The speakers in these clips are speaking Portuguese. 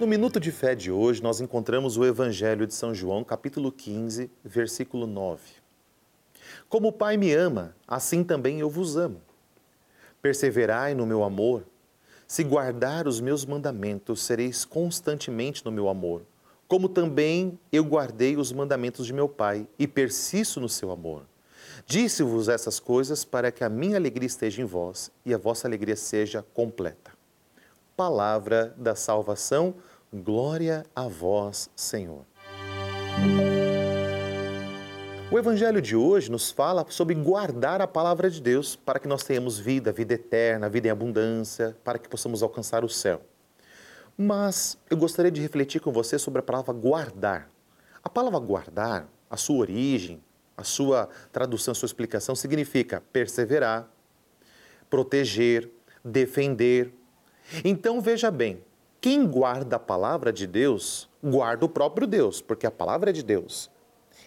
No minuto de fé de hoje, nós encontramos o Evangelho de São João, capítulo 15, versículo 9. Como o Pai me ama, assim também eu vos amo. Perseverai no meu amor. Se guardar os meus mandamentos, sereis constantemente no meu amor, como também eu guardei os mandamentos de meu Pai e persisto no seu amor. Disse-vos essas coisas para que a minha alegria esteja em vós e a vossa alegria seja completa. Palavra da salvação Glória a vós, Senhor. O Evangelho de hoje nos fala sobre guardar a palavra de Deus para que nós tenhamos vida, vida eterna, vida em abundância, para que possamos alcançar o céu. Mas eu gostaria de refletir com você sobre a palavra guardar. A palavra guardar, a sua origem, a sua tradução, a sua explicação significa perseverar, proteger, defender. Então veja bem, quem guarda a palavra de Deus, guarda o próprio Deus, porque a palavra é de Deus.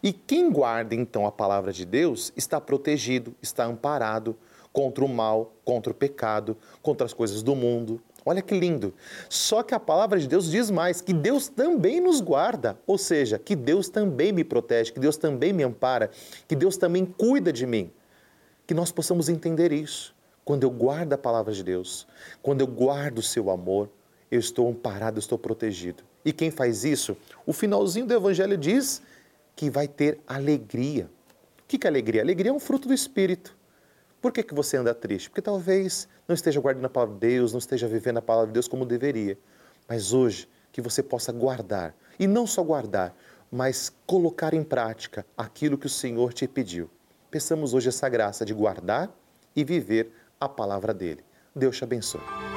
E quem guarda então a palavra de Deus está protegido, está amparado contra o mal, contra o pecado, contra as coisas do mundo. Olha que lindo. Só que a palavra de Deus diz mais: que Deus também nos guarda, ou seja, que Deus também me protege, que Deus também me ampara, que Deus também cuida de mim. Que nós possamos entender isso. Quando eu guardo a palavra de Deus, quando eu guardo o seu amor, eu estou amparado, eu estou protegido. E quem faz isso? O finalzinho do Evangelho diz que vai ter alegria. O que é alegria? Alegria é um fruto do Espírito. Por que, que você anda triste? Porque talvez não esteja guardando a palavra de Deus, não esteja vivendo a palavra de Deus como deveria. Mas hoje, que você possa guardar. E não só guardar, mas colocar em prática aquilo que o Senhor te pediu. Peçamos hoje essa graça de guardar e viver a palavra dele. Deus te abençoe.